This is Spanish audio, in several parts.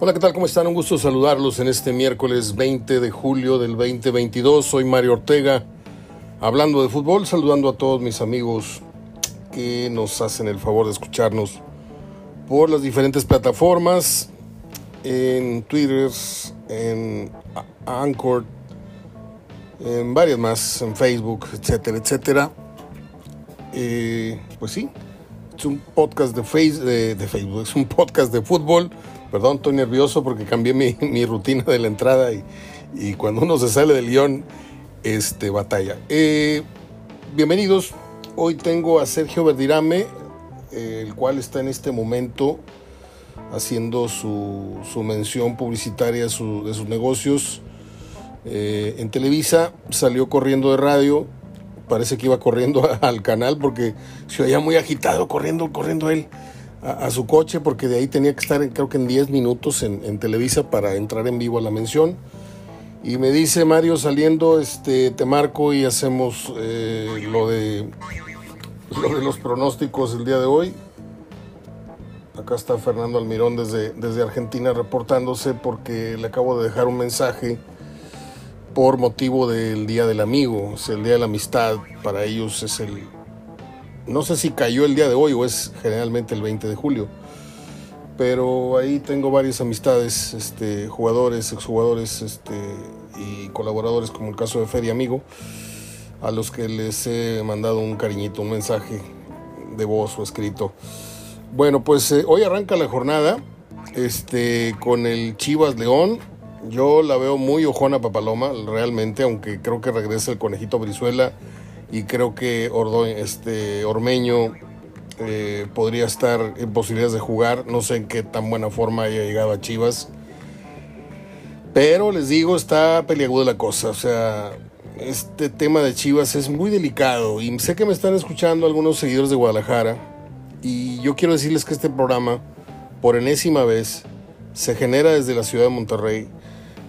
Hola, ¿qué tal? ¿Cómo están? Un gusto saludarlos en este miércoles 20 de julio del 2022. Soy Mario Ortega, hablando de fútbol, saludando a todos mis amigos que nos hacen el favor de escucharnos por las diferentes plataformas, en Twitter, en Anchor, en varias más, en Facebook, etcétera, etcétera. Pues sí, es un podcast de, de Facebook, es un podcast de fútbol Perdón, estoy nervioso porque cambié mi, rutina de la entrada y, cuando uno se sale del guion, este, batalla. Eh, bienvenidos, hoy tengo a Sergio Verdirame, el cual está en este momento haciendo su, mención publicitaria de sus negocios. Eh, en Televisa salió corriendo de radio, parece que iba corriendo al canal porque se oía muy agitado, corriendo, corriendo él a, su coche porque de ahí tenía que estar creo que en 10 minutos en, Televisa para entrar en vivo a la mención. Y me dice Mario saliendo, este, te marco y hacemos eh, lo, de, lo de los pronósticos el día de hoy. Acá está Fernando Almirón desde, desde Argentina reportándose porque le acabo de dejar un mensaje por motivo del Día del Amigo, es el Día de la Amistad, para ellos es el, no sé si cayó el día de hoy o es generalmente el 20 de julio. Pero ahí tengo varias amistades, este, jugadores, exjugadores este, y colaboradores, como el caso de Feria Amigo, a los que les he mandado un cariñito, un mensaje de voz o escrito. Bueno, pues eh, hoy arranca la jornada este, con el Chivas León. Yo la veo muy ojona Papaloma, realmente, aunque creo que regresa el conejito Brizuela y creo que este, Ormeño eh, podría estar en posibilidades de jugar. No sé en qué tan buena forma haya llegado a Chivas. Pero les digo, está peliaguda la cosa. O sea, este tema de Chivas es muy delicado. Y sé que me están escuchando algunos seguidores de Guadalajara. Y yo quiero decirles que este programa, por enésima vez, se genera desde la ciudad de Monterrey.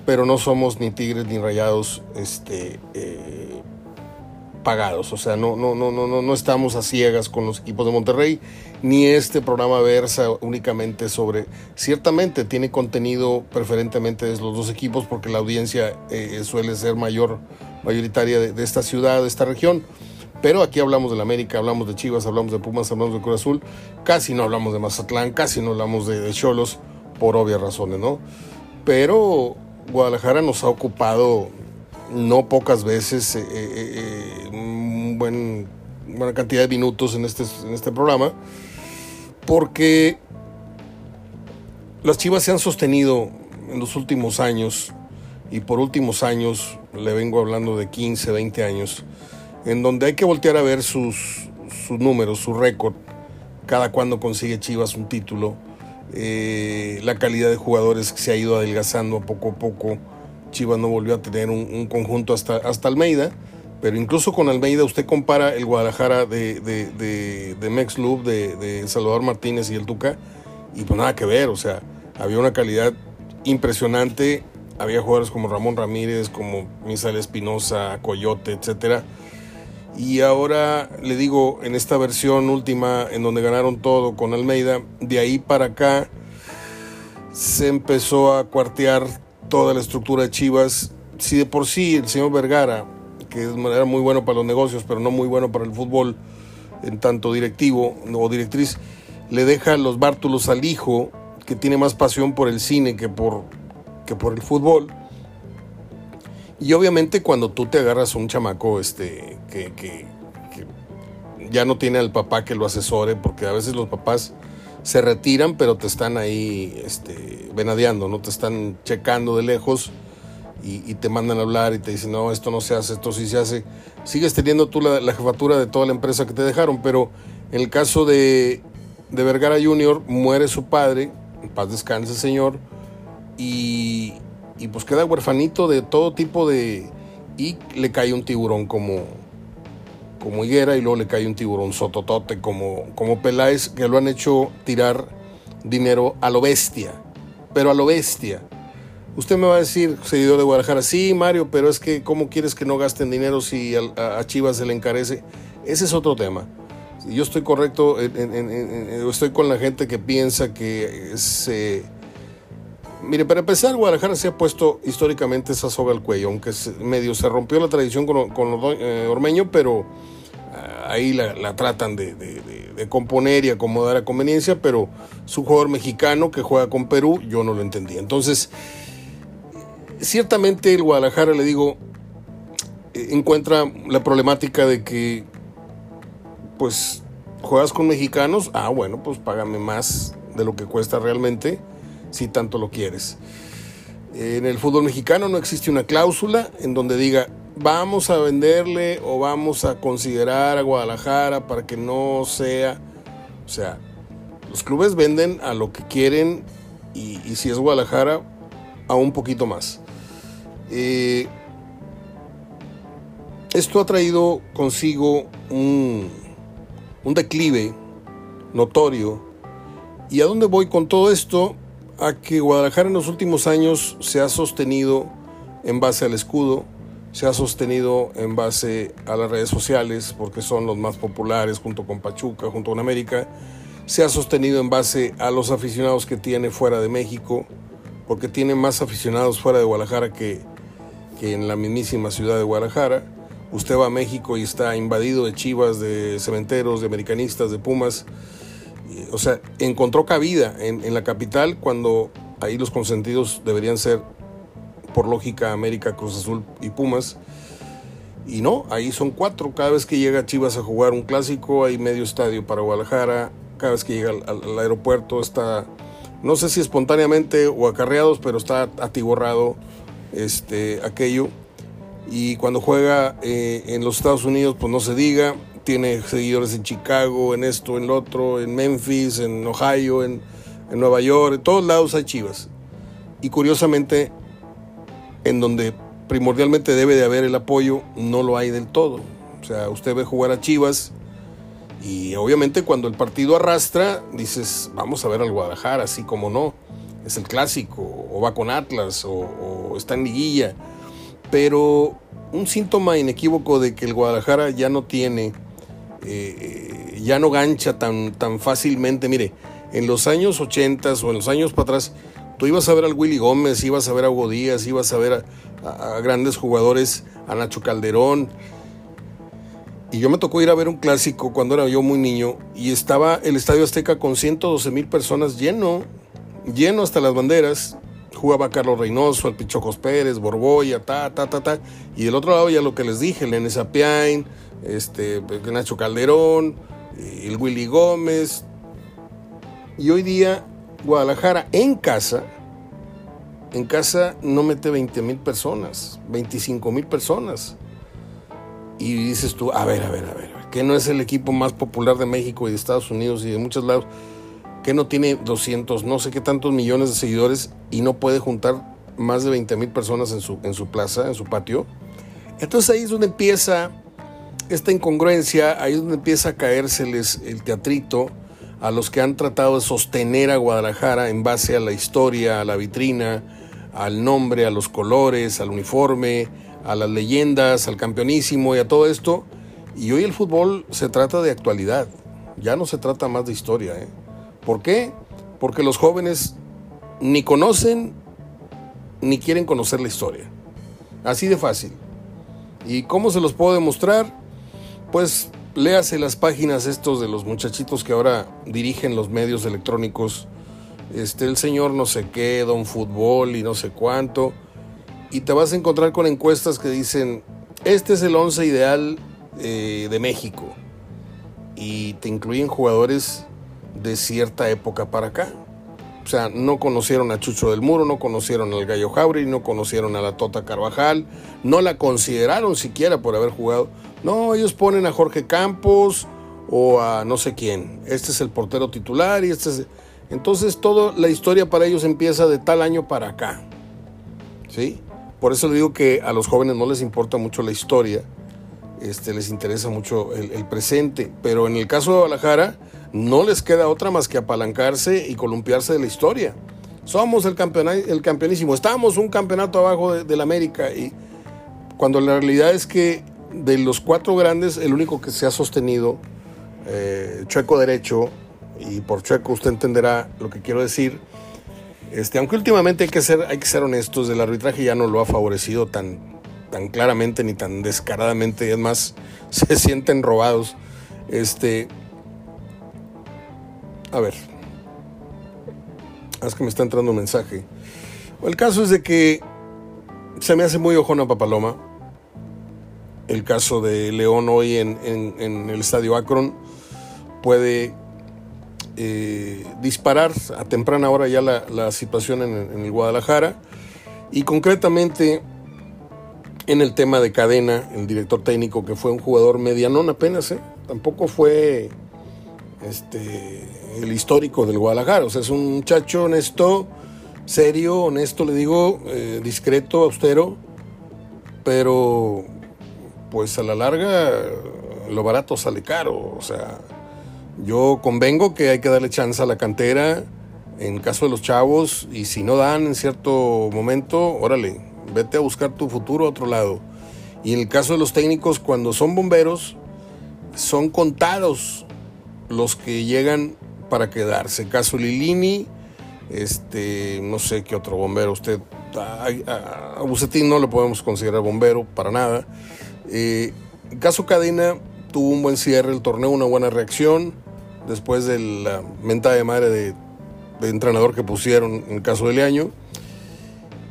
Pero no somos ni tigres ni rayados. Este. Eh, pagados, o sea, no, no, no, no, no estamos a ciegas con los equipos de Monterrey, ni este programa versa únicamente sobre, ciertamente tiene contenido preferentemente de los dos equipos porque la audiencia eh, suele ser mayor, mayoritaria de, esta ciudad, de esta región, pero aquí hablamos de la América, hablamos de Chivas, hablamos de Pumas, hablamos de Cruz Azul, casi no hablamos de Mazatlán, casi no hablamos de Cholos, por obvias razones, ¿no? Pero Guadalajara nos ha ocupado no pocas veces eh, eh, eh buen, buena cantidad de minutos en este, en este programa, porque las Chivas se han sostenido en los últimos años, y por últimos años le vengo hablando de 15, 20 años, en donde hay que voltear a ver sus, sus números, su récord, cada cuando consigue Chivas un título, eh, la calidad de jugadores que se ha ido adelgazando poco a poco, Chivas no volvió a tener un, conjunto hasta, hasta Almeida, pero incluso con Almeida usted compara el Guadalajara de, de, de, Mex de, Salvador Martínez y el Tuca, y pues nada que ver, o sea, había una calidad impresionante, había jugadores como Ramón Ramírez, como Misael Espinosa, Coyote, etcétera. Y ahora le digo, en esta versión última, en donde ganaron todo con Almeida, de ahí para acá se empezó a cuartear toda la estructura de Chivas. Si de por sí el señor Vergara, que era muy bueno para los negocios, pero no muy bueno para el fútbol, en tanto directivo o directriz, le deja los bártulos al hijo, que tiene más pasión por el cine que por, que por el fútbol. Y obviamente cuando tú te agarras a un chamaco este, que, que ya no tiene al papá que lo asesore, porque a veces los papás se retiran, pero te están ahí este, venadeando, ¿no? Te están checando de lejos y, te mandan a hablar y te dicen, no, esto no se hace, esto sí se hace. Sigues teniendo tú la, jefatura de toda la empresa que te dejaron, pero en el caso de, de Vergara Jr., muere su padre, en paz descanse, señor, y, y pues queda huerfanito de todo tipo de... y le cae un tiburón como como Higuera y luego le cae un tiburón sototote como, como Peláez, que lo han hecho tirar dinero a lo bestia, pero a lo bestia. Usted me va a decir, seguidor de Guadalajara, sí, Mario, pero es que ¿cómo quieres que no gasten dinero si a, Chivas se le encarece? Ese es otro tema. Yo estoy correcto, estoy con la gente que piensa que se Mire, para empezar, Guadalajara se ha puesto históricamente esa soga al cuello, aunque medio se rompió la tradición con, con eh, Ormeño, pero ah, ahí la, tratan de, componer y acomodar a conveniencia, pero su jugador mexicano que juega con Perú, yo no lo entendía. Entonces, ciertamente el Guadalajara, le digo, encuentra la problemática de que, pues, juegas con mexicanos, ah, bueno, pues págame más de lo que cuesta realmente si tanto lo quieres. En el fútbol mexicano no existe una cláusula en donde diga vamos a venderle o vamos a considerar a Guadalajara para que no sea. O sea, los clubes venden a lo que quieren y, si es Guadalajara, a un poquito más. Eh, esto ha traído consigo un, un declive notorio. ¿Y a dónde voy con todo esto? A que Guadalajara en los últimos años se ha sostenido en base al escudo, se ha sostenido en base a las redes sociales, porque son los más populares junto con Pachuca, junto con América, se ha sostenido en base a los aficionados que tiene fuera de México, porque tiene más aficionados fuera de Guadalajara que, que en la mismísima ciudad de Guadalajara. Usted va a México y está invadido de chivas, de cementeros, de americanistas, de pumas o sea, encontró cabida en, la capital cuando ahí los consentidos deberían ser, por lógica, América, Cruz Azul y Pumas. Y no, ahí son cuatro. Cada vez que llega Chivas a jugar un clásico, hay medio estadio para Guadalajara. Cada vez que llega al, aeropuerto está, no sé si espontáneamente o acarreados, pero está atiborrado este, aquello. Y cuando juega eh, en los Estados Unidos, pues no se diga tiene seguidores en Chicago, en esto, en lo otro, en Memphis, en Ohio, en, Nueva York, en todos lados hay Chivas. Y curiosamente, en donde primordialmente debe de haber el apoyo, no lo hay del todo. O sea, usted ve jugar a Chivas y obviamente cuando el partido arrastra, dices, vamos a ver al Guadalajara, así como no. Es el clásico, o va con Atlas, o, o está en liguilla. Pero un síntoma inequívoco de que el Guadalajara ya no tiene eh, ya no gancha tan, tan fácilmente. Mire, en los años 80 o en los años para atrás, tú ibas a ver al Willy Gómez, ibas a ver a Hugo Díaz, ibas a ver a, grandes jugadores, a Nacho Calderón. Y yo me tocó ir a ver un clásico cuando era yo muy niño y estaba el Estadio Azteca con 112 mil personas lleno, lleno hasta las banderas. Jugaba Carlos Reynoso, el Pichocos Pérez, Borboya, ta, ta, ta, ta. Y del otro lado ya lo que les dije, Lenes Apiain, este, Nacho Calderón, el Willy Gómez. Y hoy día Guadalajara en casa, en casa no mete 20 mil personas, 25 mil personas. Y dices tú, a ver, a ver, a ver, que no es el equipo más popular de México y de Estados Unidos y de muchos lados, que no tiene 200, no sé qué tantos millones de seguidores y no puede juntar más de 20 mil personas en su, en su plaza, en su patio. Entonces ahí es donde empieza esta incongruencia, ahí es donde empieza a caérseles el teatrito a los que han tratado de sostener a Guadalajara en base a la historia, a la vitrina, al nombre, a los colores, al uniforme, a las leyendas, al campeonísimo y a todo esto. Y hoy el fútbol se trata de actualidad, ya no se trata más de historia. ¿eh? ¿Por qué? Porque los jóvenes ni conocen ni quieren conocer la historia. Así de fácil. ¿Y cómo se los puedo demostrar? pues léase las páginas estos de los muchachitos que ahora dirigen los medios electrónicos. Este, el señor no sé qué, don fútbol y no sé cuánto. Y te vas a encontrar con encuestas que dicen, este es el once ideal eh, de México. Y te incluyen jugadores de cierta época para acá. O sea, no conocieron a Chucho del Muro, no conocieron al Gallo Jauri, no conocieron a la Tota Carvajal, no la consideraron siquiera por haber jugado. No, ellos ponen a Jorge Campos o a no sé quién. Este es el portero titular y este es... Entonces toda la historia para ellos empieza de tal año para acá. ¿Sí? Por eso digo que a los jóvenes no les importa mucho la historia, este, les interesa mucho el, presente. Pero en el caso de Guadalajara no les queda otra más que apalancarse y columpiarse de la historia. Somos el, el campeonísimo, estamos un campeonato abajo de, la América y cuando la realidad es que de los cuatro grandes, el único que se ha sostenido, eh, chueco derecho, y por chueco usted entenderá lo que quiero decir, Este, aunque últimamente hay que ser, hay que ser honestos, el arbitraje ya no lo ha favorecido tan, tan claramente ni tan descaradamente, es más, se sienten robados. Este, a ver, es que me está entrando un mensaje. El caso es de que se me hace muy ojona Papaloma. El caso de León hoy en, el estadio Akron puede eh, disparar a temprana hora ya la, situación en, el Guadalajara y concretamente en el tema de cadena, el director técnico que fue un jugador medianón apenas, ¿eh? tampoco fue este, el histórico del Guadalajara, o sea, es un muchacho honesto serio, honesto, le digo, eh, discreto, austero, pero pues a la larga lo barato sale caro. O sea, yo convengo que hay que darle chance a la cantera en caso de los chavos y si no dan en cierto momento, órale, vete a buscar tu futuro a otro lado. Y en el caso de los técnicos, cuando son bomberos, son contados los que llegan para quedarse. Caso Lilini, este, no sé qué otro bombero. Usted, a, Bucetín no le podemos considerar bombero para nada. Eh, caso Cadena tuvo un buen cierre el torneo, una buena reacción después de la mentada de madre de, entrenador que pusieron en el caso de Leaño.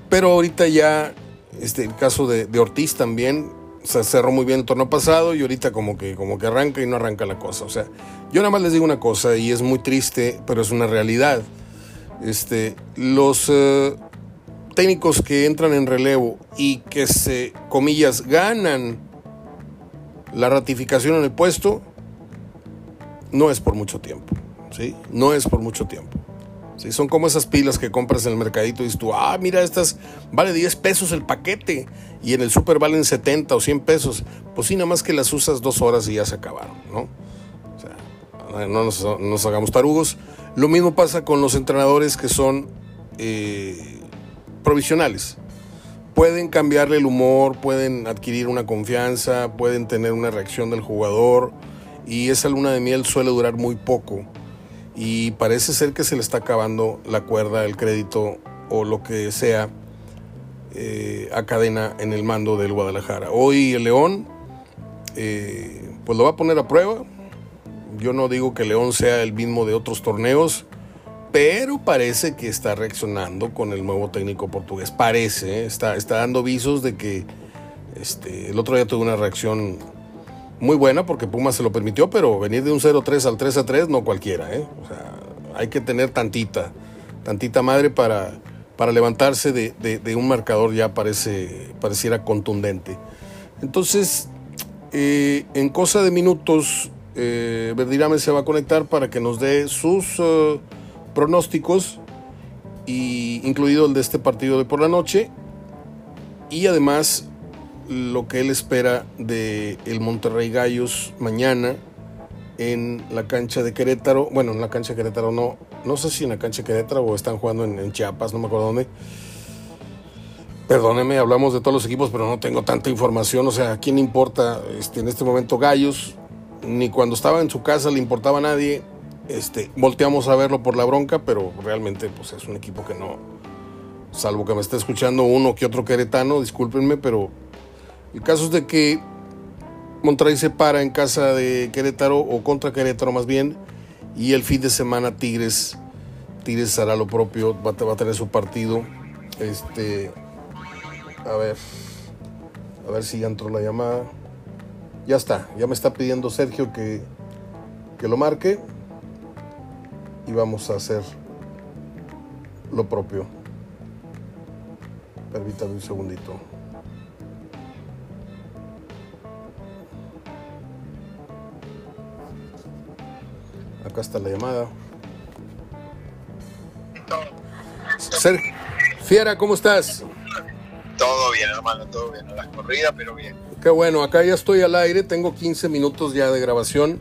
Pero ahorita ya, este, el caso de, Ortiz también, se cerró muy bien el torneo pasado y ahorita como que, como que arranca y no arranca la cosa. O sea, yo nada más les digo una cosa y es muy triste, pero es una realidad. Este, los eh, técnicos que entran en relevo y que se, comillas, ganan la ratificación en el puesto, no es por mucho tiempo, ¿sí? No es por mucho tiempo. ¿Sí? Son como esas pilas que compras en el mercadito y dices tú, ah, mira, estas vale 10 pesos el paquete y en el super valen 70 o 100 pesos. Pues sí, nada más que las usas dos horas y ya se acabaron, ¿no? O sea, no nos, no nos hagamos tarugos. Lo mismo pasa con los entrenadores que son eh, provisionales. Pueden cambiarle el humor, pueden adquirir una confianza, pueden tener una reacción del jugador y esa luna de miel suele durar muy poco y parece ser que se le está acabando la cuerda, el crédito o lo que sea eh, a cadena en el mando del Guadalajara. Hoy el León eh, pues lo va a poner a prueba, yo no digo que León sea el mismo de otros torneos, pero parece que está reaccionando con el nuevo técnico portugués. Parece, ¿eh? está, está dando visos de que este, el otro día tuvo una reacción muy buena porque Puma se lo permitió, pero venir de un 0-3 al 3-3 no cualquiera. ¿eh? O sea, hay que tener tantita, tantita madre para, para levantarse de, un marcador ya parece, pareciera contundente. Entonces, eh, en cosa de minutos eh, Verdirame se va a conectar para que nos dé sus eh, pronósticos, y, incluido el de este partido de por la noche, y además lo que él espera de el Monterrey Gallos mañana en la cancha de Querétaro. Bueno, en la cancha de Querétaro no, no sé si en la cancha de Querétaro o están jugando en, Chiapas, no me acuerdo dónde. Perdóneme, hablamos de todos los equipos, pero no tengo tanta información. O sea, ¿a quién importa este, en este momento Gallos? ni cuando estaba en su casa le importaba a nadie. Este, volteamos a verlo por la bronca, pero realmente pues, es un equipo que no, salvo que me esté escuchando uno que otro queretano, discúlpenme, pero el caso es de que Monterrey se para en casa de Querétaro o contra Querétaro más bien, y el fin de semana Tigres, Tigres hará lo propio, va, a tener su partido. Este, a ver, a ver si ya entró la llamada. Ya está, ya me está pidiendo Sergio que, que lo marque y vamos a hacer lo propio. Permítame un segundito. Acá está la llamada. Sergio, Fiera, ¿cómo estás? Todo bien, hermano, todo bien. las corridas, pero bien. Qué bueno, acá ya estoy al aire, tengo 15 minutos ya de grabación.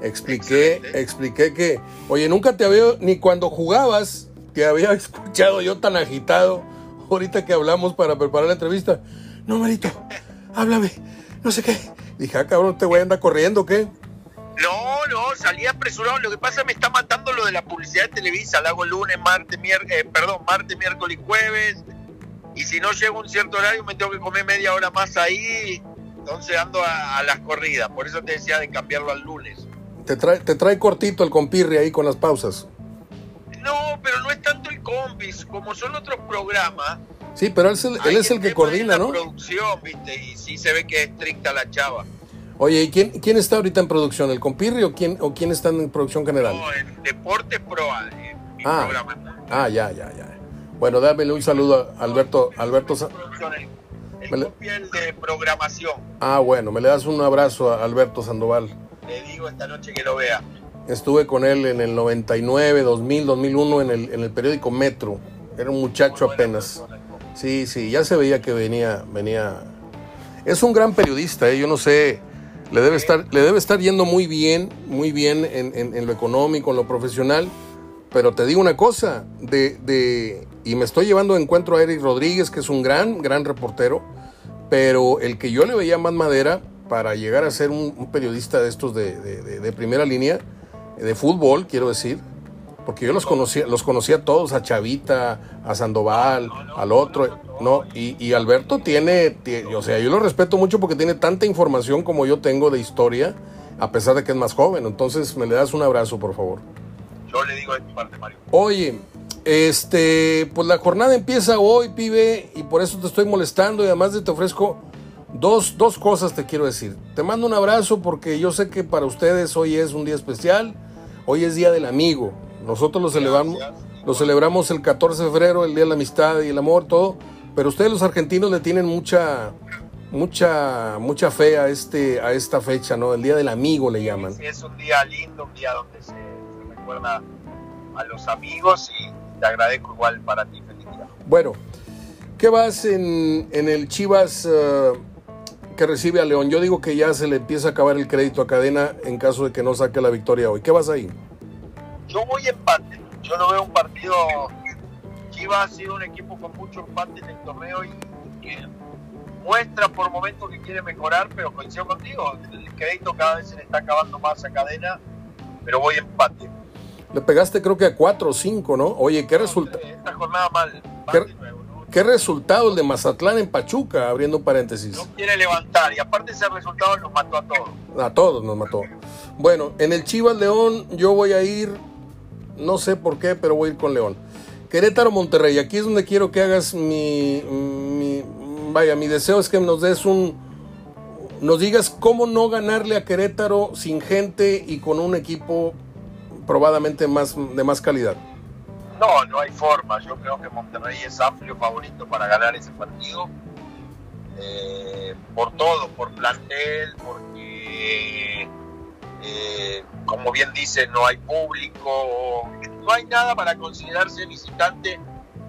Expliqué, expliqué que, oye, nunca te había, ni cuando jugabas, te había escuchado yo tan agitado, ahorita que hablamos para preparar la entrevista. No, Marito, háblame, no sé qué. Dije, ah, cabrón, te voy a andar corriendo, ¿qué? No, salí apresurado. Lo que pasa me está matando lo de la publicidad de Televisa. La hago lunes, martes, miércoles, eh, perdón, martes, miércoles y jueves. Y si no llego a un cierto horario, me tengo que comer media hora más ahí. Entonces ando a, las corridas. Por eso te decía de cambiarlo al lunes. Te trae, te trae cortito el compirri ahí con las pausas. No, pero no es tanto el compis, como son otros programas. Sí, pero él es el, él es el que coordina, ¿no? producción, viste, y sí se ve que es estricta la chava. Oye, ¿y quién, quién está ahorita en producción? ¿El compirri o quién, o quién está en producción general? No, en Deportes Pro, en mi ah, programa. Ah, ya, ya, ya. Bueno, dámele un saludo a Alberto. Alberto el, el, el de programación. Ah, bueno, me le das un abrazo a Alberto Sandoval. Le digo esta noche que lo vea. Estuve con él en el 99, 2000, 2001 en el, en el periódico Metro. Era un muchacho apenas. Sí, sí, ya se veía que venía, venía. Es un gran periodista, ¿eh? yo no sé, le debe estar, le debe estar yendo muy bien, muy bien en, en, lo económico, en lo profesional. Pero te digo una cosa, de, de, y me estoy llevando de encuentro a Eric Rodríguez, que es un gran, gran reportero, pero el que yo le veía más madera para llegar a ser un, periodista de estos de, de primera línea, de fútbol, quiero decir, porque yo los conocía, los conocía todos, a Chavita, a Sandoval, al otro, no, y, Alberto tiene, o sea, yo lo respeto mucho porque tiene tanta información como yo tengo de historia, a pesar de que es más joven, entonces me le das un abrazo, por favor. Yo le digo de tu parte, Mario. Oye, este, pues la jornada empieza hoy, pibe, y por eso te estoy molestando y además te ofrezco dos, dos cosas te quiero decir. Te mando un abrazo porque yo sé que para ustedes hoy es un día especial Hoy es Día del Amigo. Nosotros lo celebramos, lo celebramos el 14 de febrero, el Día de la Amistad y el Amor, todo. Pero ustedes los argentinos le tienen mucha, mucha, mucha fe a este, a esta fecha, ¿no? El Día del Amigo le llaman. Sí, es un día lindo, un día donde se, recuerda a los amigos y te agradezco igual para ti, feliz Bueno, ¿qué vas en, en el Chivas? Uh, que recibe a León. Yo digo que ya se le empieza a acabar el crédito a Cadena en caso de que no saque la victoria hoy. ¿Qué vas ahí? Yo voy empate. Yo no veo un partido. Chivas ha sido un equipo con mucho empate en el torneo y que muestra por momentos que quiere mejorar, pero coincido contigo. El crédito cada vez se le está acabando más a Cadena, pero voy empate. Le pegaste creo que a 4 o 5, ¿no? Oye, ¿qué resulta? Esta jornada mal. ¿Qué resultado el de Mazatlán en Pachuca? Abriendo paréntesis. No quiere levantar y aparte ese resultado nos mató a todos. A todos nos mató. Bueno, en el Chivas León yo voy a ir, no sé por qué, pero voy a ir con León. Querétaro Monterrey, aquí es donde quiero que hagas mi, mi vaya, mi deseo es que nos des un, nos digas cómo no ganarle a Querétaro sin gente y con un equipo probadamente más, de más calidad. No, no hay forma. Yo creo que Monterrey es amplio favorito para ganar ese partido. Eh, por todo, por plantel, porque, eh, como bien dice, no hay público, no hay nada para considerarse visitante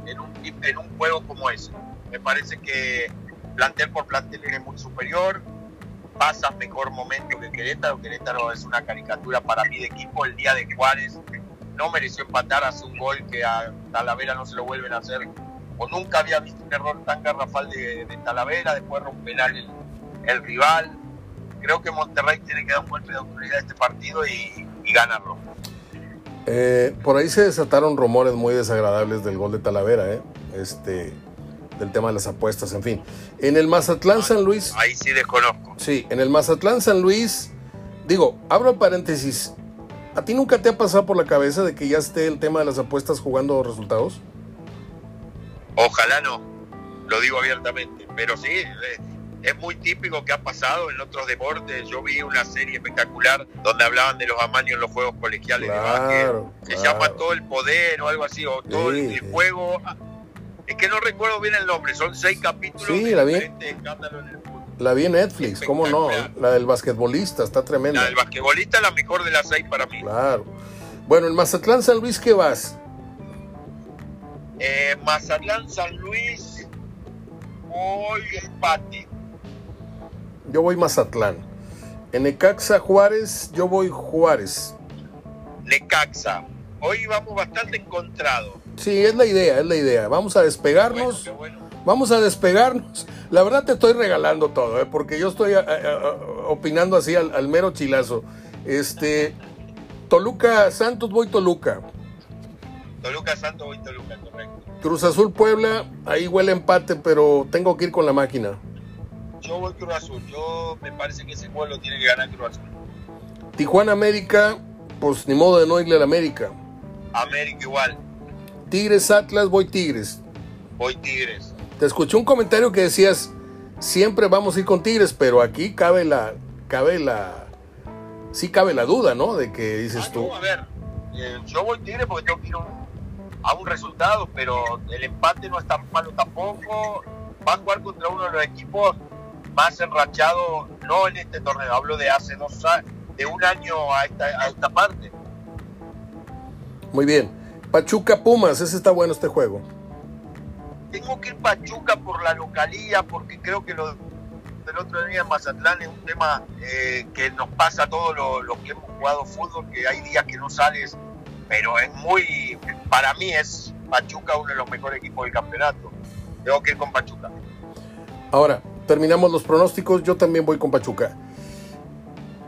en un, en un juego como ese. Me parece que plantel por plantel es muy superior, pasa mejor momento que Querétaro. Querétaro es una caricatura para mí de equipo. El día de Juárez no mereció empatar, hace un gol que a Talavera no se lo vuelven a hacer, o nunca había visto un error tan garrafal de, Talavera, después romper el, el rival. Creo que Monterrey tiene que dar un golpe de autoridad a este partido y, ganarlo. Eh, por ahí se desataron rumores muy desagradables del gol de Talavera, ¿eh? este, del tema de las apuestas, en fin. En el Mazatlán San Luis. Ahí sí desconozco. Sí, en el Mazatlán San Luis, digo, abro paréntesis, ¿A ti nunca te ha pasado por la cabeza de que ya esté el tema de las apuestas jugando resultados? Ojalá no, lo digo abiertamente, pero sí, es muy típico que ha pasado en otros deportes. Yo vi una serie espectacular donde hablaban de los amaños en los juegos colegiales de básquet. Se llama Todo el Poder o algo así, o todo el, juego. Es que no recuerdo bien el nombre, son seis capítulos sí, de diferentes escándalos en el la vi en Netflix, ¿cómo no? La del basquetbolista, está tremenda. La del basquetbolista es la mejor de las seis para mí. Claro. Bueno, en Mazatlán San Luis, ¿qué vas? Eh, Mazatlán San Luis, voy empate. Yo voy Mazatlán. En Necaxa Juárez, yo voy Juárez. Necaxa. Hoy vamos bastante encontrados. Sí, es la idea, es la idea. Vamos a despegarnos. Vamos a despegarnos. La verdad te estoy regalando todo, ¿eh? porque yo estoy eh, eh, opinando así al, mero chilazo. Este, Toluca Santos, voy Toluca. Toluca Santos, voy Toluca, correcto. Cruz Azul Puebla, ahí huele empate, pero tengo que ir con la máquina. Yo voy Cruz Azul, yo me parece que ese juego lo tiene que ganar Cruz Azul. Tijuana América, pues ni modo de no irle al América. América igual, Tigres Atlas, voy Tigres. voy Tigres. Te escuché un comentario que decías, siempre vamos a ir con Tigres, pero aquí cabe la, cabe la, sí cabe la duda, ¿no? De que dices Ah, tú. no, a ver, eh, yo voy Tigres porque tengo que ir a un, a un resultado, pero el empate no es tan malo tampoco. Va a jugar contra uno de los equipos más enrachados, no en este torneo, hablo de hace dos años, de un año a esta, a esta parte. Muy bien. Pachuca Pumas, ese está bueno este juego. Tengo que ir Pachuca por la localía, porque creo que lo del otro día en Mazatlán es un tema eh, que nos pasa a todos los los que hemos jugado fútbol, que hay días que no sales, pero es muy, para mí es Pachuca uno de los mejores equipos del campeonato. Tengo que ir con Pachuca. Ahora, terminamos los pronósticos, yo también voy con Pachuca.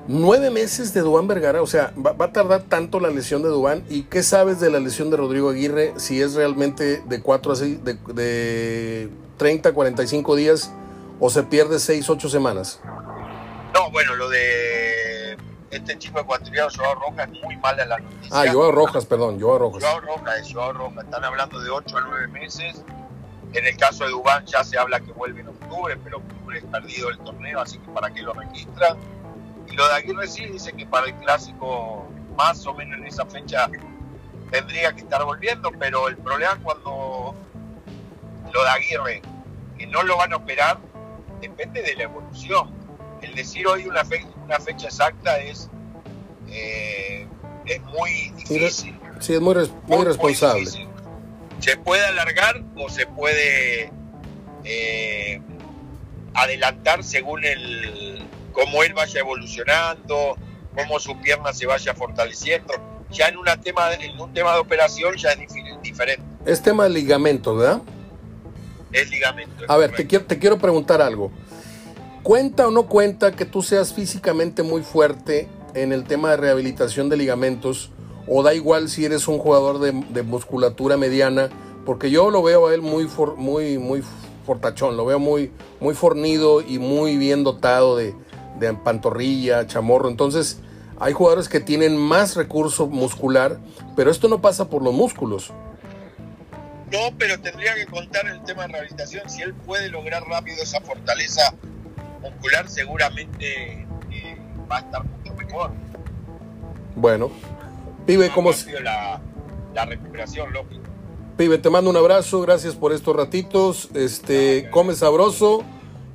Nueve meses de Dubán Vergara, o sea, va, va a tardar tanto la lesión de Dubán. ¿Y qué sabes de la lesión de Rodrigo Aguirre? Si es realmente de 4 a 6, de, de 30 a 45 días o se pierde 6, 8 semanas. No, bueno, lo de este chico ecuatoriano, Joao Rojas, es muy mala la noticia. Ah, Joao Rojas, perdón, Joao Rojas. Joao Rojas, Joao Rojas. Están hablando de 8 a 9 meses. En el caso de Dubán ya se habla que vuelve en octubre, pero octubre es perdido el torneo, así que para qué lo registran. Y lo de Aguirre sí dice que para el clásico, más o menos en esa fecha, tendría que estar volviendo, pero el problema cuando lo de Aguirre, que no lo van a operar, depende de la evolución. El decir hoy una, fe- una fecha exacta es, eh, es muy difícil. Sí, es muy, muy responsable. Se puede alargar o se puede eh, adelantar según el cómo él vaya evolucionando, cómo su pierna se vaya fortaleciendo. Ya en, una tema, en un tema de operación ya es diferente. Es tema de ligamento, ¿verdad? Es ligamento. es A ver, te quiero, te quiero preguntar algo. ¿Cuenta o no cuenta que tú seas físicamente muy fuerte en el tema de rehabilitación de ligamentos? ¿O da igual si eres un jugador de, de musculatura mediana? Porque yo lo veo a él muy, for- muy, muy fortachón, lo veo muy, muy fornido y muy bien dotado de, de pantorrilla, chamorro. Entonces, hay jugadores que tienen más recurso muscular, pero esto no pasa por los músculos. No, pero tendría que contar el tema de rehabilitación. Si él puede lograr rápido esa fortaleza muscular, seguramente eh, va a estar mucho mejor. Bueno, pibe, ¿cómo, rápido la, la recuperación, lógico. Pibe, te mando un abrazo, gracias por estos ratitos. Este, come sabroso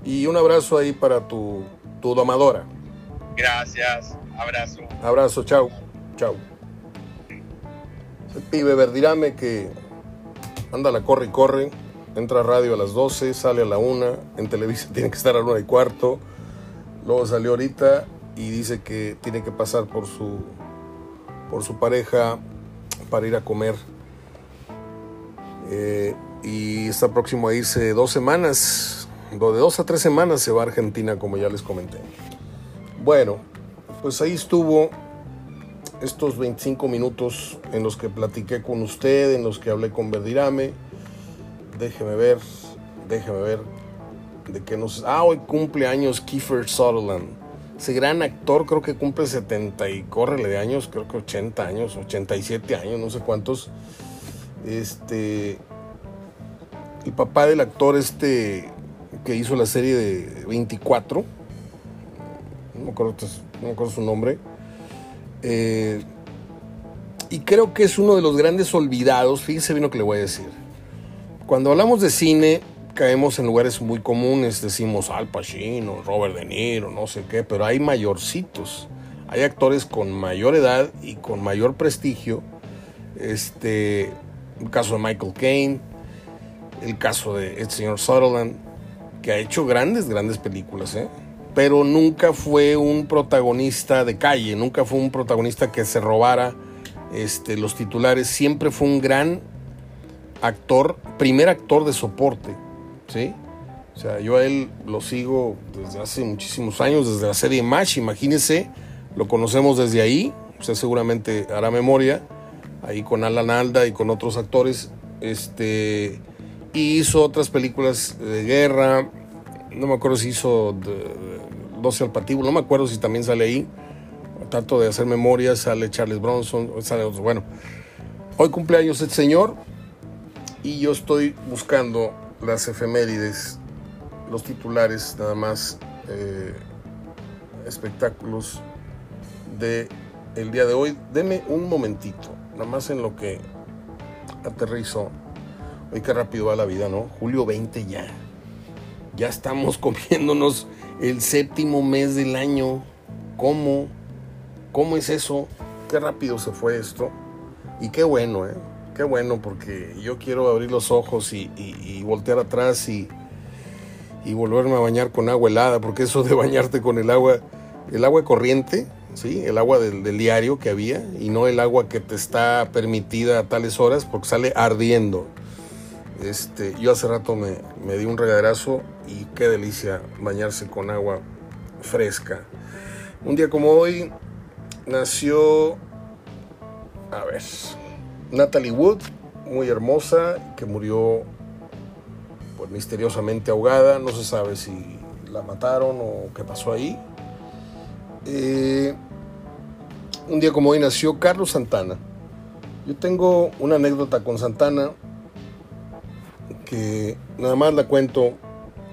y un abrazo ahí para tu, tu domadora. Gracias, abrazo. Abrazo, chao, chao. El pibe Verdirame que anda la corre y corre, entra a radio a las 12, sale a la 1, en Televisa tiene que estar a la 1 y cuarto, luego salió ahorita y dice que tiene que pasar por su, por su pareja para ir a comer. Eh, y está próximo a irse dos semanas, de dos a tres semanas se va a Argentina, como ya les comenté. Bueno, pues ahí estuvo estos 25 minutos en los que platiqué con usted, en los que hablé con Verdirame. Déjeme ver, déjeme ver de qué nos... Ah, hoy cumple años Kiefer Sutherland. Ese gran actor creo que cumple 70 y córrele de años, creo que 80 años, 87 años, no sé cuántos. Este... El papá del actor este que hizo la serie de 24, no me acuerdo, no me su nombre, eh, y creo que es uno de los grandes olvidados. Fíjese bien lo que le voy a decir. Cuando hablamos de cine, caemos en lugares muy comunes. Decimos Al Pacino, Robert De Niro, no sé qué, pero hay mayorcitos. Hay actores con mayor edad y con mayor prestigio. Este, el caso de Michael Caine, el caso de el señor Sutherland, que ha hecho grandes, grandes películas, ¿eh? pero nunca fue un protagonista de calle, nunca fue un protagonista que se robara este, los titulares, siempre fue un gran actor, primer actor de soporte, ¿sí? O sea, yo a él lo sigo desde hace muchísimos años, desde la serie MASH, imagínense, lo conocemos desde ahí, Usted seguramente hará memoria ahí con Alan Alda y con otros actores. Este, y hizo otras películas de guerra. No me acuerdo si hizo 12 al Pativo, no me acuerdo si también sale ahí. Trato de hacer memoria, sale Charles Bronson, sale. Bueno, hoy cumpleaños el señor y yo estoy buscando las efemérides, los titulares nada más, eh, espectáculos de día de hoy. Deme un momentito, nada más en lo que aterrizo. Hoy qué rápido va la vida, ¿no? Julio 20 ya. Ya estamos comiéndonos el séptimo mes del año. ¿Cómo? ¿Cómo es eso? Qué rápido se fue esto. Y qué bueno, ¿eh? Qué bueno, porque yo quiero abrir los ojos y, voltear atrás y, y, volverme a bañar con agua helada, porque eso de bañarte con el agua, el agua corriente, ¿sí? El agua del, diario que había y no el agua que te está permitida a tales horas porque sale ardiendo. Este, yo hace rato me, me, di un regaderazo y qué delicia bañarse con agua fresca. Un día como hoy nació, a ver, Natalie Wood, muy hermosa, que murió pues, misteriosamente ahogada. No se sabe si la mataron o qué pasó ahí. Eh, un día como hoy nació Carlos Santana. Yo tengo una anécdota con Santana que nada más la cuento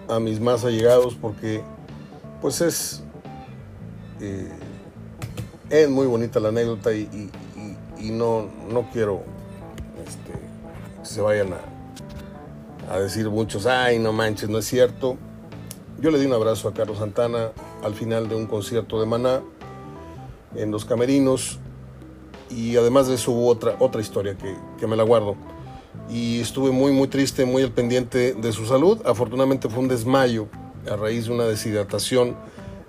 a mis más allegados porque pues es eh, es muy bonita la anécdota y, no, no quiero este, que se vayan a, a decir muchos, ay, no manches, no es cierto. Yo le di un abrazo a Carlos Santana al final de un concierto de Maná en los camerinos y además de eso hubo otra, otra historia que, que me la guardo y estuve muy muy triste, muy al pendiente de su salud. Afortunadamente fue un desmayo a raíz de una deshidratación.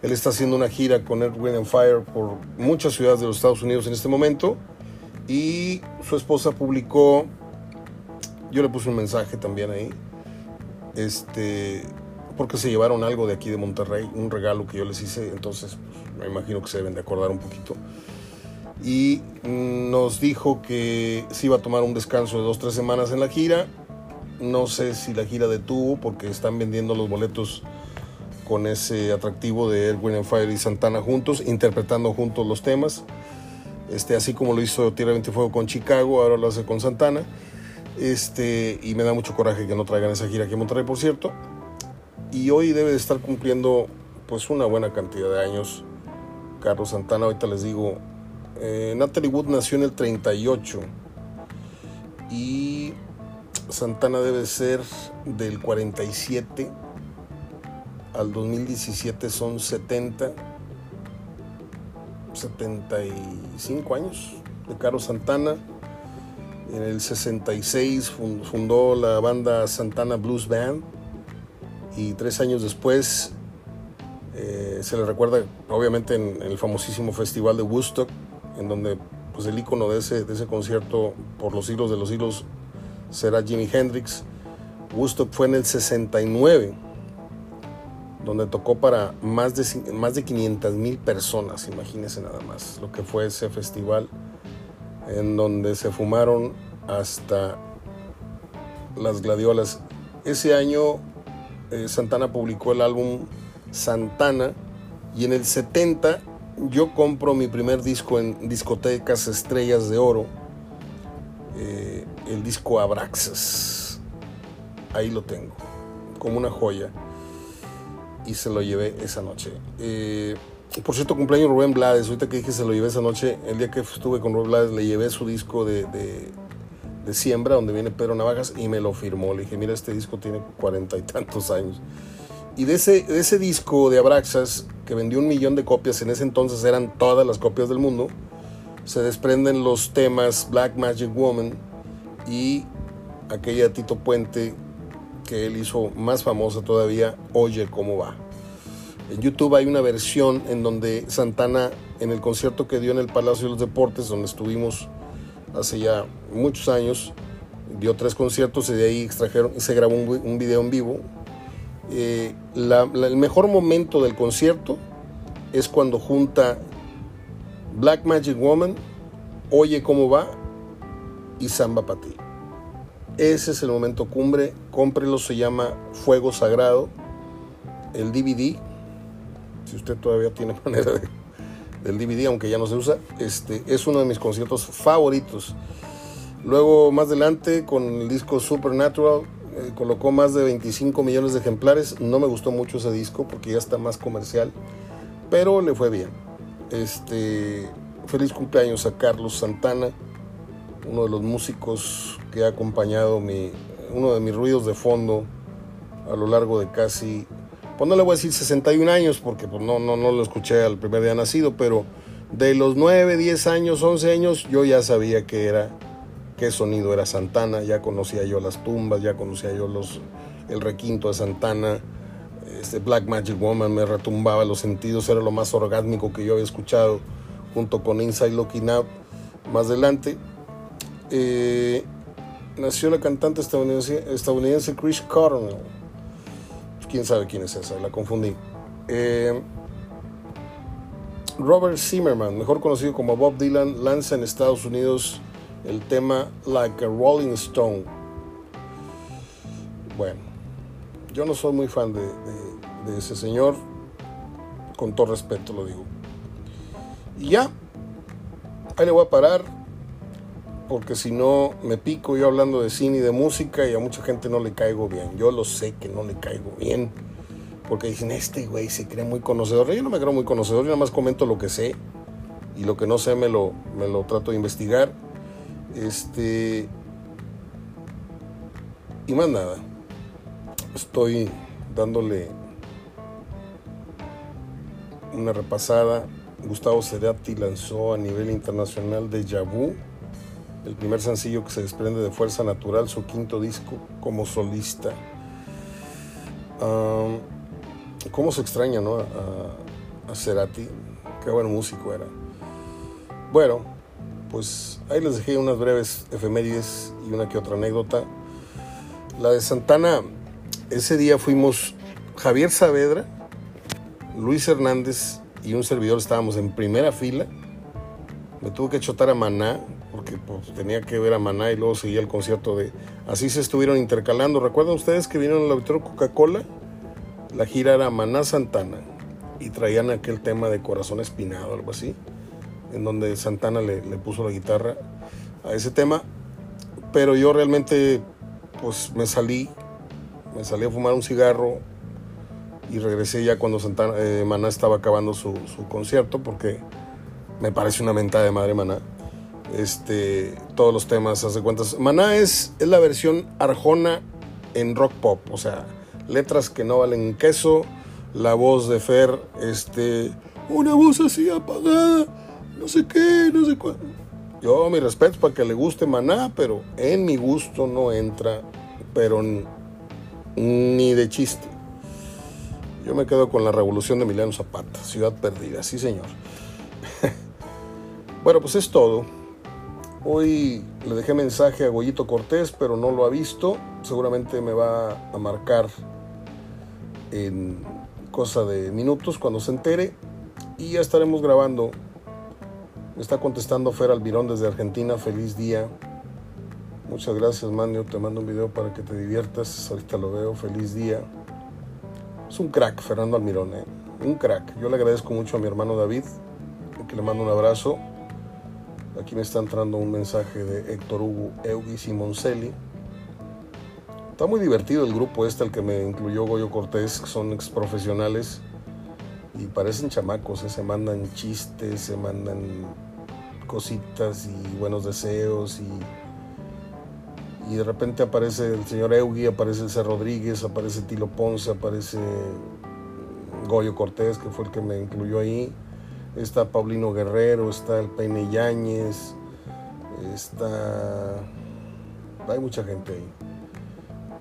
Él está haciendo una gira con Earth, and Fire por muchas ciudades de los Estados Unidos en este momento y su esposa publicó, yo le puse un mensaje también ahí, este, porque se llevaron algo de aquí de Monterrey, un regalo que yo les hice, entonces pues, me imagino que se deben de acordar un poquito y nos dijo que se iba a tomar un descanso de dos tres semanas en la gira. No sé si la gira detuvo porque están vendiendo los boletos con ese atractivo de Erwin and Fire y Santana juntos, interpretando juntos los temas. Este, así como lo hizo Tierra 20 Fuego con Chicago, ahora lo hace con Santana. Este, y me da mucho coraje que no traigan esa gira aquí en Monterrey, por cierto. Y hoy debe de estar cumpliendo pues una buena cantidad de años. Carlos Santana, ahorita les digo eh, Natalie Wood nació en el 38 y Santana debe ser del 47 al 2017 son 70 75 años de Carlos Santana en el 66 fundó la banda Santana Blues Band y tres años después eh, se le recuerda obviamente en el famosísimo festival de Woodstock en donde pues el icono de ese, de ese concierto por los siglos de los siglos será Jimi Hendrix. Woodstock fue en el 69, donde tocó para más de, más de 500 mil personas, imagínense nada más lo que fue ese festival, en donde se fumaron hasta las gladiolas. Ese año eh, Santana publicó el álbum Santana y en el 70 yo compro mi primer disco en discotecas Estrellas de Oro, eh, el disco Abraxas. Ahí lo tengo, como una joya. Y se lo llevé esa noche. Eh, por cierto, cumpleaños Rubén Blades. Ahorita que dije se lo llevé esa noche, el día que estuve con Rubén Blades, le llevé su disco de, de Siembra, donde viene Pedro Navajas, y me lo firmó. Le dije, mira, este disco tiene cuarenta y tantos años. Y de ese, ese disco de Abraxas, que vendió un millón de copias, en ese entonces eran todas las copias del mundo, se desprenden los temas Black Magic Woman y aquella Tito Puente que él hizo más famosa todavía, Oye cómo va. En YouTube hay una versión en donde Santana, en el concierto que dio en el Palacio de los Deportes, donde estuvimos hace ya muchos años, dio tres conciertos y de ahí extrajeron, se grabó un, video en vivo eh, el mejor momento del concierto es cuando junta Black Magic Woman, Oye cómo va y Samba para ti. Ese es el momento cumbre. Cómprelo, se llama Fuego Sagrado. El DVD, si usted todavía tiene manera de, del DVD, aunque ya no se usa, este, es uno de mis conciertos favoritos. Luego, más adelante, con el disco Supernatural, eh, colocó más de 25 millones de ejemplares. No me gustó mucho ese disco porque ya está más comercial, pero le fue bien. Este, feliz cumpleaños a Carlos Santana, uno de los músicos que ha acompañado mi, uno de mis ruidos de fondo a lo largo de casi, pues no le voy a decir 61 años porque pues no, no, no lo escuché al primer día nacido, pero de los 9, 10 años, 11 años yo ya sabía que era, qué sonido era Santana, ya conocía yo las tumbas, ya conocía yo los, el requinto de Santana, este Black Magic Woman me retumbaba los sentidos, era lo más orgásmico que yo había escuchado junto con Inside Looking Out más adelante. Eh, nació la cantante estadounidense, estadounidense Chris Cornell. Quién sabe quién es esa, la confundí. Eh, Robert Zimmerman, mejor conocido como Bob Dylan, lanza en Estados Unidos el tema Like a Rolling Stone. Bueno, yo no soy muy fan de, de, de ese señor, con todo respeto lo digo. Y ya, ahí le voy a parar, porque si no me pico yo hablando de cine y de música y a mucha gente no le caigo bien. Yo lo sé que no le caigo bien, porque dicen, este güey se cree muy conocedor. Yo no me creo muy conocedor, yo nada más comento lo que sé y lo que no sé me lo, me lo trato de investigar. Este. Y más nada, estoy dándole una repasada Gustavo Cerati lanzó a nivel internacional de Vu, el primer sencillo que se desprende de Fuerza Natural, su quinto disco como solista. ¿Cómo se extraña ¿no? a, a Cerati? Qué buen músico era. Bueno, pues ahí les dejé unas breves efemérides y una que otra anécdota. La de Santana, ese día fuimos Javier Saavedra, Luis Hernández y un servidor estábamos en primera fila. Me tuve que chotar a Maná, porque pues, tenía que ver a Maná y luego seguía el concierto de... Así se estuvieron intercalando. ¿Recuerdan ustedes que vinieron al auditorio Coca-Cola? La gira era Maná Santana y traían aquel tema de Corazón Espinado, algo así, en donde Santana le, le puso la guitarra a ese tema. Pero yo realmente, pues me salí, me salí a fumar un cigarro, y regresé ya cuando Santana, eh, Maná estaba acabando su, su, concierto porque me parece una mentada de madre Maná. Este, todos los temas, hace cuentas. Maná es, es la versión arjona en rock pop, o sea, letras que no valen queso, la voz de Fer, este, una voz así apagada, no sé qué, no sé cuál. Yo mi respeto para que le guste Maná, pero en mi gusto no entra, pero ni de chiste. Yo me quedo con la revolución de Emiliano Zapata, Ciudad Perdida, sí señor. Bueno, pues es todo. Hoy le dejé mensaje a Goyito Cortés, pero no lo ha visto. Seguramente me va a marcar en cosa de minutos cuando se entere. Y ya estaremos grabando. Me está contestando Fer Almirón desde Argentina. Feliz día. Muchas gracias, Manio. Te mando un video para que te diviertas. Ahorita lo veo. Feliz día. Es un crack, Fernando Almirón, ¿eh? un crack. Yo le agradezco mucho a mi hermano David, que le mando un abrazo. Aquí me está entrando un mensaje de Héctor Hugo Eugui Simoncelli. Está muy divertido el grupo este, el que me incluyó Goyo Cortés, son ex profesionales y parecen chamacos, ¿eh? se mandan chistes, se mandan cositas y buenos deseos y y de repente aparece el señor Eugui, aparece el C. Rodríguez, aparece Tilo Ponce, aparece Goyo Cortés, que fue el que me incluyó ahí. Está Paulino Guerrero, está el Peine Yáñez, está... Hay mucha gente ahí.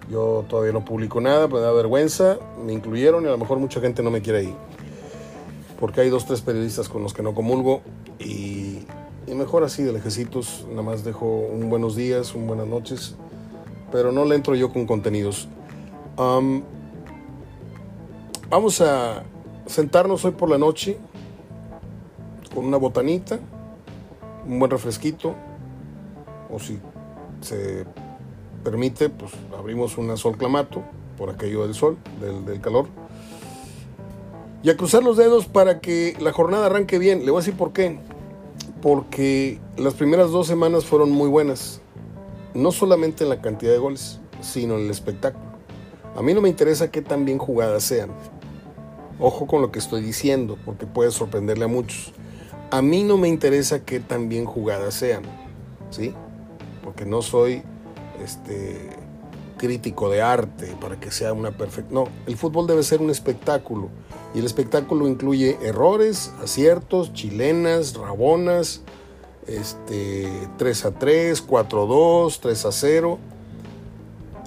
Yo todavía no publico nada, me da vergüenza, me incluyeron y a lo mejor mucha gente no me quiere ahí. Porque hay dos, tres periodistas con los que no comulgo y mejor así de lejecitos, nada más dejo un buenos días, un buenas noches, pero no le entro yo con contenidos. Vamos a sentarnos hoy por la noche con una botanita, un buen refresquito, o si se permite, pues abrimos una sol clamato por aquello del sol, del, del calor. Y a cruzar los dedos para que la jornada arranque bien. Le voy a decir por qué. Porque las primeras dos semanas fueron muy buenas. No solamente en la cantidad de goles, sino en el espectáculo. A mí no me interesa qué tan bien jugadas sean. Ojo con lo que estoy diciendo, porque puede sorprenderle a muchos. A mí no me interesa qué tan bien jugadas sean, ¿sí? Porque no soy este crítico de arte para que sea una perfecta. No, el fútbol debe ser un espectáculo y el espectáculo incluye errores, aciertos, chilenas, rabonas, este 3 a 3, 4 a 2, 3 a 0.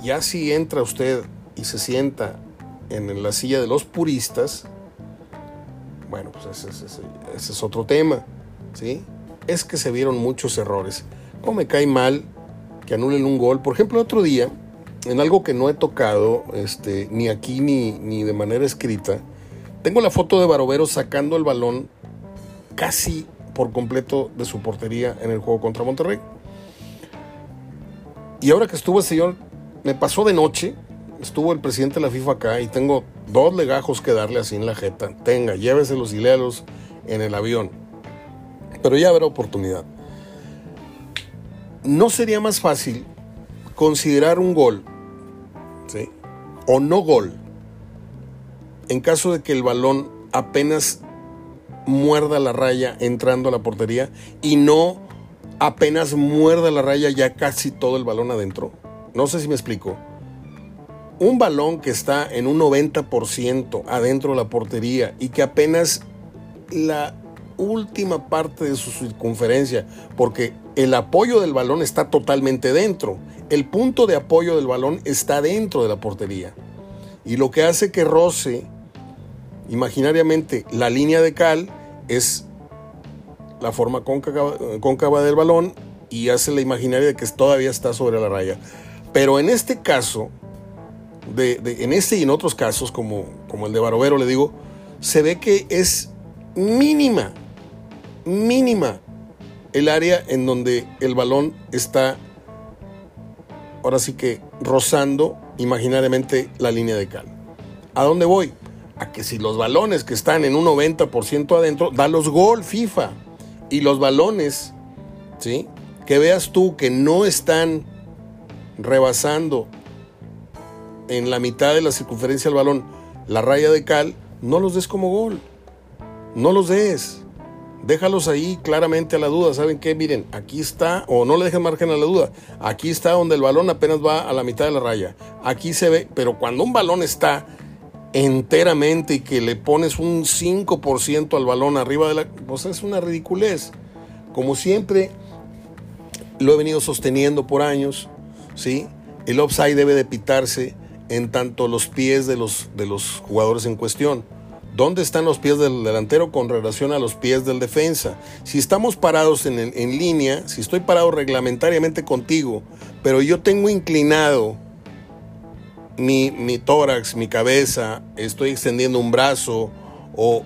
Ya si entra usted y se sienta en la silla de los puristas, bueno, pues ese, es otro tema, ¿sí? Es que se vieron muchos errores. ¿Cómo me cae mal que anulen un gol? Por ejemplo, otro día, en algo que no he tocado, este, ni aquí ni, ni de manera escrita, tengo la foto de Barovero sacando el balón casi por completo de su portería en el juego contra Monterrey. Y ahora que estuvo el señor, me pasó de noche, estuvo el presidente de la FIFA acá y tengo dos legajos que darle así en la jeta. Tenga, lléveselos y léalos en el avión. Pero ya habrá oportunidad. ¿No sería más fácil considerar un gol. O no gol, en caso de que el balón apenas muerda la raya entrando a la portería y no apenas muerda la raya ya casi todo el balón adentro. No sé si me explico. Un balón que está en un 90% adentro de la portería y que apenas la última parte de su circunferencia, porque el apoyo del balón está totalmente dentro. El punto de apoyo del balón está dentro de la portería. Y lo que hace que roce imaginariamente la línea de cal es la forma cóncava, del balón y hace la imaginaria de que todavía está sobre la raya. Pero en este caso, de, en este y en otros casos, como, como el de Barovero, le digo, se ve que es mínima, mínima el área en donde el balón está, ahora sí que rozando imaginariamente la línea de cal. ¿A dónde voy? a que si los balones que están en un 90% adentro, da los gol FIFA. Y los balones, ¿sí? Que veas tú que no están rebasando en la mitad de la circunferencia del balón la raya de cal, no los des como gol. No los des. Déjalos ahí claramente a la duda. ¿Saben qué? Miren, aquí está, o no le dejen margen a la duda. Aquí está donde el balón apenas va a la mitad de la raya. Aquí se ve, pero cuando un balón está enteramente y que le pones un 5% al balón arriba de la... Pues es una ridiculez. Como siempre lo he venido sosteniendo por años, ¿sí? El offside debe de pitarse en tanto los pies de los, de los jugadores en cuestión. ¿Dónde están los pies del delantero con relación a los pies del defensa? Si estamos parados en, en línea, si estoy parado reglamentariamente contigo, pero yo tengo inclinado mi, tórax, mi cabeza, estoy extendiendo un brazo o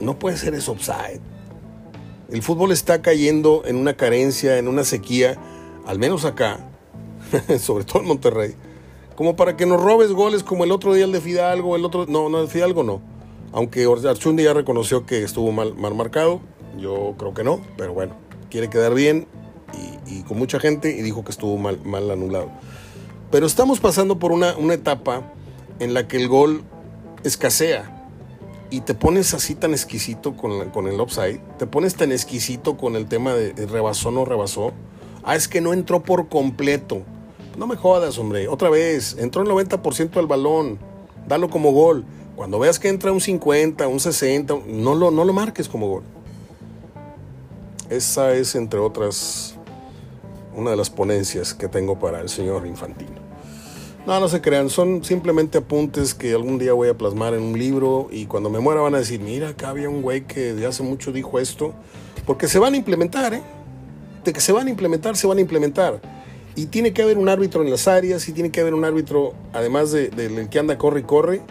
no puede ser eso offside. El fútbol está cayendo en una carencia, en una sequía, al menos acá, sobre todo en Monterrey, como para que nos robes goles como el otro día el de Fidalgo, el otro, no, no, el Fidalgo no. Aunque Archundi ya reconoció que estuvo mal, mal marcado, yo creo que no, pero bueno, quiere quedar bien y, con mucha gente y dijo que estuvo mal, mal anulado. Pero estamos pasando por una, etapa en la que el gol escasea y te pones así tan exquisito con, con el offside, te pones tan exquisito con el tema de, rebasó no rebasó. Ah, es que no entró por completo. No me jodas, hombre. Otra vez, entró el 90% del balón. Dalo como gol. Cuando veas que entra un 50, un 60, no lo, no lo marques como gol. Esa es, entre otras, una de las ponencias que tengo para el señor Infantino. No, no se crean, son simplemente apuntes que algún día voy a plasmar en un libro y cuando me muera van a decir, mira, acá había un güey que de hace mucho dijo esto, porque se van a implementar, ¿eh? De que se van a implementar, se van a implementar. Y tiene que haber un árbitro en las áreas, y tiene que haber un árbitro, además del de, que anda corre y corre,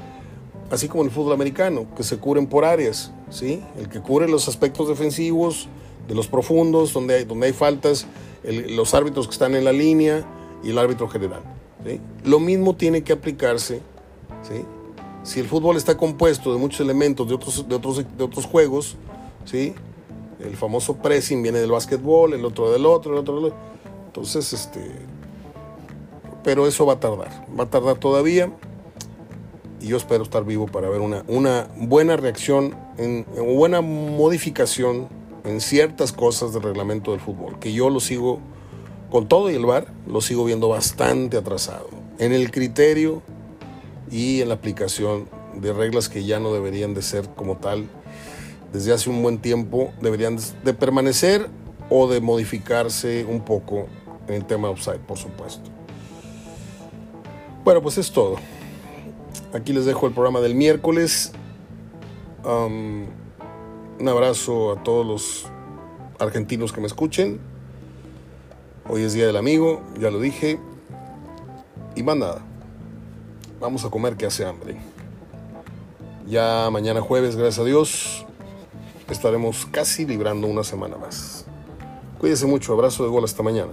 así como en el fútbol americano, que se cubren por áreas, ¿sí? El que cubre los aspectos defensivos, de los profundos, donde hay, donde hay faltas, los árbitros que están en la línea y el árbitro general. Lo mismo tiene que aplicarse, ¿sí? Si el fútbol está compuesto de muchos elementos de otros, de otros, de otros juegos, ¿sí? El famoso pressing viene del básquetbol, el otro del otro, el otro del otro. Entonces, este... Pero eso va a tardar, va a tardar todavía y yo espero estar vivo para ver una, una buena reacción, en, una buena modificación en ciertas cosas del reglamento del fútbol, que yo lo sigo, con todo y el VAR, lo sigo viendo bastante atrasado. En el criterio y en la aplicación de reglas que ya no deberían de ser como tal desde hace un buen tiempo, deberían de permanecer o de modificarse un poco en el tema offside, por supuesto. Bueno, pues es todo. Aquí les dejo el programa del miércoles. un abrazo a todos los argentinos que me escuchen. Hoy es Día del Amigo, ya lo dije. Y más nada, vamos a comer que hace hambre. Ya mañana jueves, gracias a Dios, estaremos casi librando una semana más. Cuídense mucho, abrazo de gol hasta mañana.